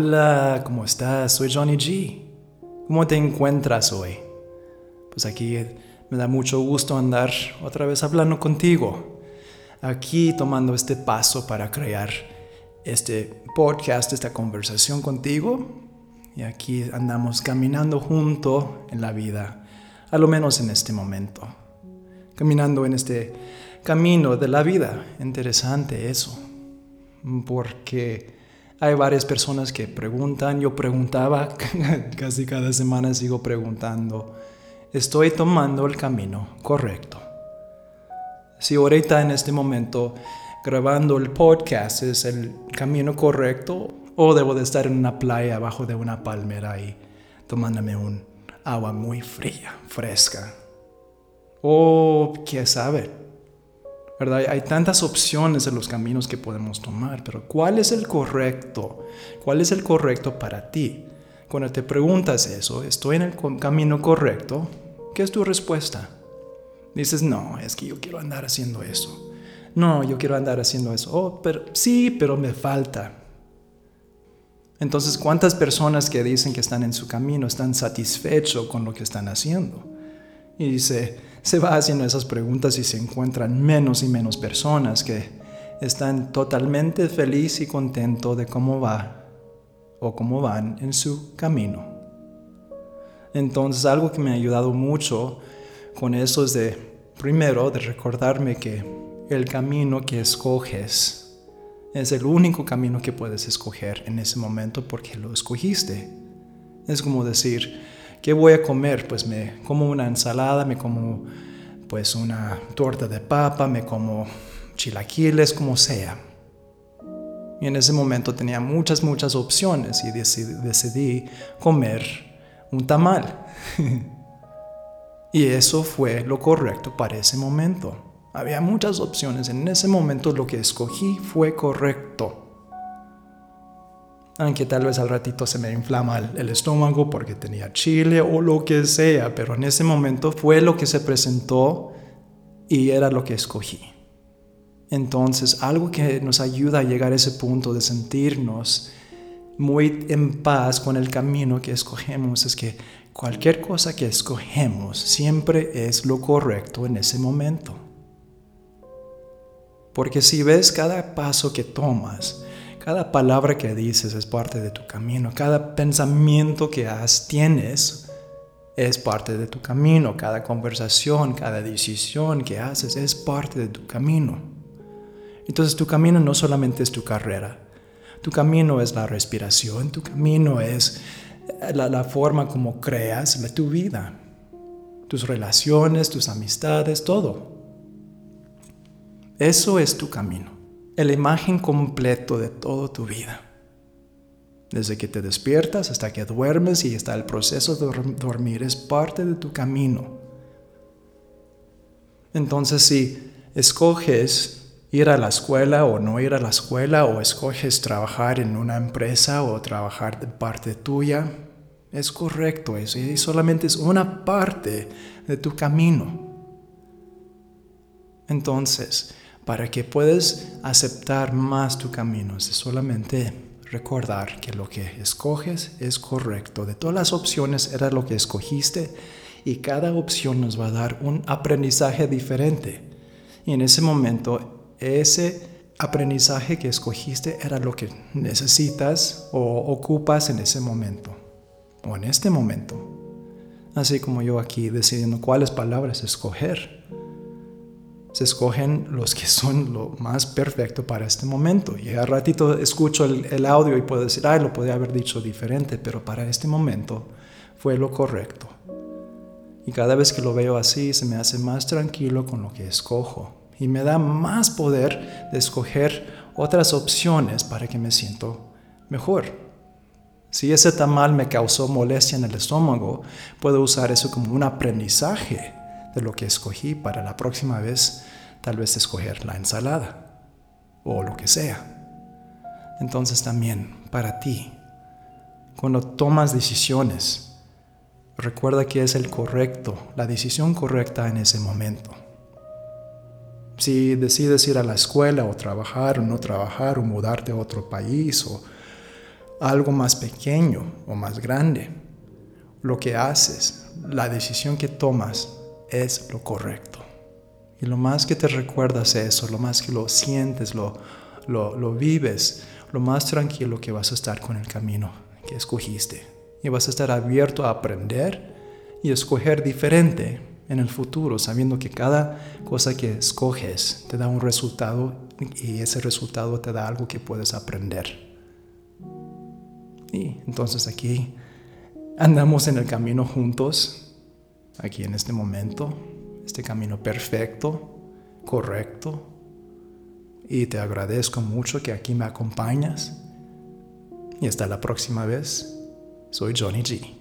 Hola, ¿cómo estás? Soy Johnny G. ¿Cómo te encuentras hoy? Pues aquí me da mucho gusto andar otra vez hablando contigo. Aquí tomando este paso para crear este podcast, esta conversación contigo. Y aquí andamos caminando junto en la vida, a lo menos en este momento. Caminando en este camino de la vida. Interesante eso. Porque hay varias personas que preguntan, yo preguntaba, casi cada semana sigo preguntando, ¿estoy tomando el camino correcto? Si ahorita en este momento grabando el podcast es el camino correcto o debo de estar en una playa abajo de una palmera y tomándome un agua muy fría, fresca. O quién sabe, hay tantas opciones en los caminos que podemos tomar, pero ¿cuál es el correcto? ¿Cuál es el correcto para ti? Cuando te preguntas eso, ¿estoy en el camino correcto? ¿Qué es tu respuesta? Dices, no, es que yo quiero andar haciendo eso. No, yo quiero andar haciendo eso. Oh, pero sí, pero me falta. Entonces, ¿cuántas personas que dicen que están en su camino están satisfechos con lo que están haciendo? Y dice, se va haciendo esas preguntas y se encuentran menos y menos personas que están totalmente feliz y contento de cómo va o cómo van en su camino. Entonces algo que me ha ayudado mucho con eso es de, primero, de recordarme que el camino que escoges es el único camino que puedes escoger en ese momento porque lo escogiste. Es como decir, ¿Qué voy a comer? Pues me como una ensalada, me como pues una torta de papa, me como chilaquiles, como sea. Y en ese momento tenía muchas, muchas opciones y decidí, comer un tamal. y eso fue lo correcto para ese momento. Había muchas opciones. En ese momento lo que escogí fue correcto aunque tal vez al ratito se me inflama el, estómago porque tenía chile o lo que sea, pero en ese momento fue lo que se presentó y era lo que escogí. Entonces, algo que nos ayuda a llegar a ese punto de sentirnos muy en paz con el camino que escogemos es que cualquier cosa que escogemos siempre es lo correcto en ese momento. Porque si ves cada paso que tomas, cada palabra que dices es parte de tu camino. Cada pensamiento que has, tienes es parte de tu camino. Cada conversación, cada decisión que haces es parte de tu camino. Entonces tu camino no solamente es tu carrera. Tu camino es la respiración. Tu camino es la, la forma como creas tu vida. Tus relaciones, tus amistades, todo. Eso es tu camino la imagen completo de toda tu vida. Desde que te despiertas hasta que duermes y está el proceso de dormir es parte de tu camino. Entonces si escoges ir a la escuela o no ir a la escuela o escoges trabajar en una empresa o trabajar de parte tuya, es correcto eso y solamente es una parte de tu camino. Entonces, para que puedas aceptar más tu camino. Es solamente recordar que lo que escoges es correcto. De todas las opciones era lo que escogiste y cada opción nos va a dar un aprendizaje diferente. Y en ese momento, ese aprendizaje que escogiste era lo que necesitas o ocupas en ese momento o en este momento. Así como yo aquí decidiendo cuáles palabras escoger se escogen los que son lo más perfecto para este momento. Y al ratito escucho el, audio y puedo decir, ay, lo podía haber dicho diferente, pero para este momento fue lo correcto. Y cada vez que lo veo así, se me hace más tranquilo con lo que escojo. Y me da más poder de escoger otras opciones para que me siento mejor. Si ese tamal me causó molestia en el estómago, puedo usar eso como un aprendizaje de lo que escogí para la próxima vez, tal vez escoger la ensalada o lo que sea. Entonces también para ti, cuando tomas decisiones, recuerda que es el correcto, la decisión correcta en ese momento. Si decides ir a la escuela o trabajar o no trabajar o mudarte a otro país o, algo más pequeño o más grande, lo que haces, la decisión que tomas es lo correcto. Y lo más que te recuerdas eso, lo más que lo sientes, lo, lo, vives, lo más tranquilo que vas a estar con el camino que escogiste. Y vas a estar abierto a aprender y escoger diferente en el futuro, sabiendo que cada cosa que escoges te da un resultado y ese resultado te da algo que puedes aprender. Y entonces aquí andamos en el camino juntos, aquí en este momento, este camino perfecto, correcto. Y te agradezco mucho que aquí me acompañas. Y hasta la próxima vez. Soy Johnny G.